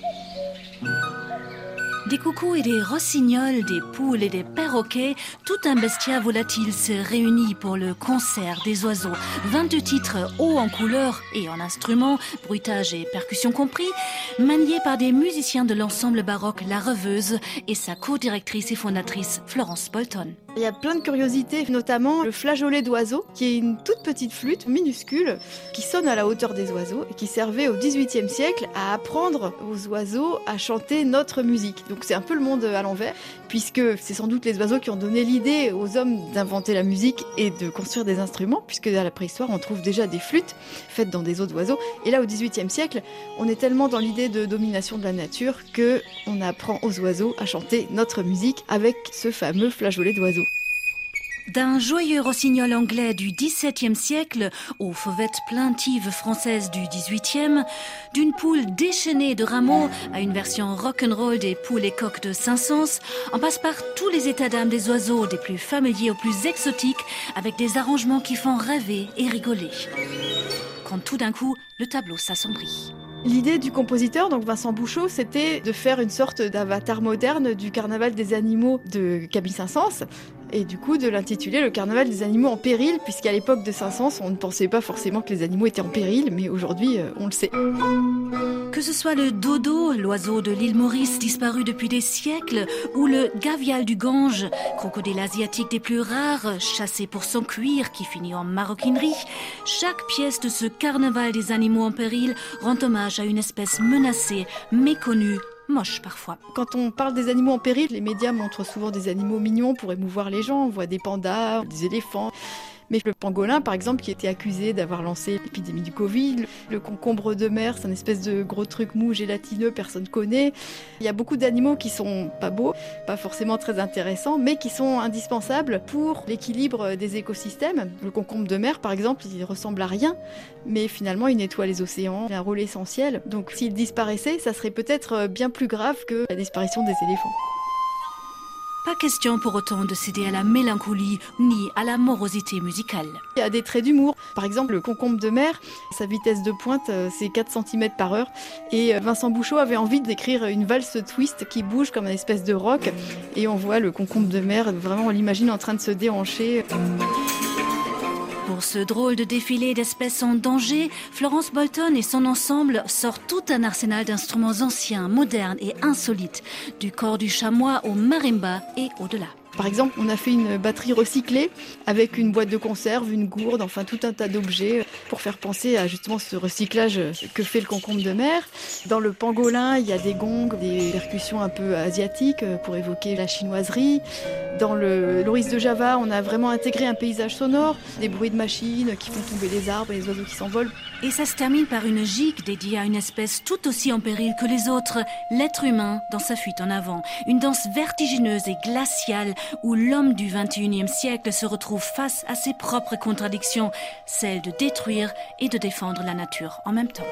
Música Des coucous et des rossignols, des poules et des perroquets, tout un bestiaire volatile se réunit pour le concert des oiseaux. 22 titres hauts en couleurs et en instruments, bruitage et percussions compris, maniés par des musiciens de l'ensemble baroque La Reveuse et sa co-directrice et fondatrice Florence Bolton. Il y a plein de curiosités, notamment le flageolet d'oiseau, qui est une toute petite flûte minuscule qui sonne à la hauteur des oiseaux et qui servait au XVIIIe siècle à apprendre aux oiseaux à chanter notre musique. Donc c'est un peu le monde à l'envers, puisque c'est sans doute les oiseaux qui ont donné l'idée aux hommes d'inventer la musique et de construire des instruments, puisque dans la préhistoire on trouve déjà des flûtes faites dans des os d'oiseaux. Et là au XVIIIe siècle, on est tellement dans l'idée de domination de la nature que on apprend aux oiseaux à chanter notre musique avec ce fameux flageolet d'oiseau. D'un joyeux rossignol anglais du XVIIe siècle aux fauvettes plaintives françaises du XVIIIe, d'une poule déchaînée de rameaux à une version rock'n'roll des poules et coqs de Saint-Saëns, on passe par tous les états d'âme des oiseaux, des plus familiers aux plus exotiques, avec des arrangements qui font rêver et rigoler. Quand tout d'un coup, le tableau s'assombrit. L'idée du compositeur, donc Vincent Bouchot, c'était de faire une sorte d'avatar moderne du carnaval des animaux de Camille Saint-Saëns, et du coup de l'intituler le carnaval des animaux en péril, puisqu'à l'époque de Saint-Saëns, on ne pensait pas forcément que les animaux étaient en péril, mais aujourd'hui, euh, on le sait. Que ce soit le dodo, l'oiseau de l'île Maurice disparu depuis des siècles, ou le gavial du Gange, crocodile asiatique des plus rares, chassé pour son cuir qui finit en maroquinerie, chaque pièce de ce carnaval des animaux en péril rend hommage à une espèce menacée, méconnue, moche parfois. Quand on parle des animaux en péril, les médias montrent souvent des animaux mignons pour émouvoir les gens. On voit des pandas, des éléphants. Mais le pangolin, par exemple, qui était accusé d'avoir lancé l'épidémie du Covid, le concombre de mer, c'est un espèce de gros truc mou, gélatineux, personne connaît. Il y a beaucoup d'animaux qui sont pas beaux, pas forcément très intéressants, mais qui sont indispensables pour l'équilibre des écosystèmes. Le concombre de mer, par exemple, il ressemble à rien, mais finalement, il nettoie les océans, il a un rôle essentiel. Donc, s'il disparaissait, ça serait peut-être bien plus grave que la disparition des éléphants. Pas question pour autant de céder à la mélancolie ni à la morosité musicale. Il y a des traits d'humour. Par exemple, le concombre de mer, sa vitesse de pointe, euh, c'est 4 cm par heure. Et euh, Vincent Bouchot avait envie d'écrire une valse twist qui bouge comme une espèce de rock. Et on voit le concombre de mer, vraiment, on l'imagine en train de se déhancher. Pour ce drôle de défilé d'espèces en danger, Florence Bolton et son ensemble sortent tout un arsenal d'instruments anciens, modernes et insolites, du corps du chamois au marimba et au-delà. Par exemple, on a fait une batterie recyclée avec une boîte de conserve, une gourde, enfin tout un tas d'objets pour faire penser à justement ce recyclage que fait le concombre de mer. Dans le pangolin, il y a des gongs, des percussions un peu asiatiques pour évoquer la chinoiserie. Dans le l'oris de Java, on a vraiment intégré un paysage sonore, des bruits de machines qui font tomber les arbres et les oiseaux qui s'envolent. Et ça se termine par une gigue dédiée à une espèce tout aussi en péril que les autres, l'être humain dans sa fuite en avant. Une danse vertigineuse et glaciale où l'homme du 21e siècle se retrouve face à ses propres contradictions, celle de détruire et de défendre la nature en même temps.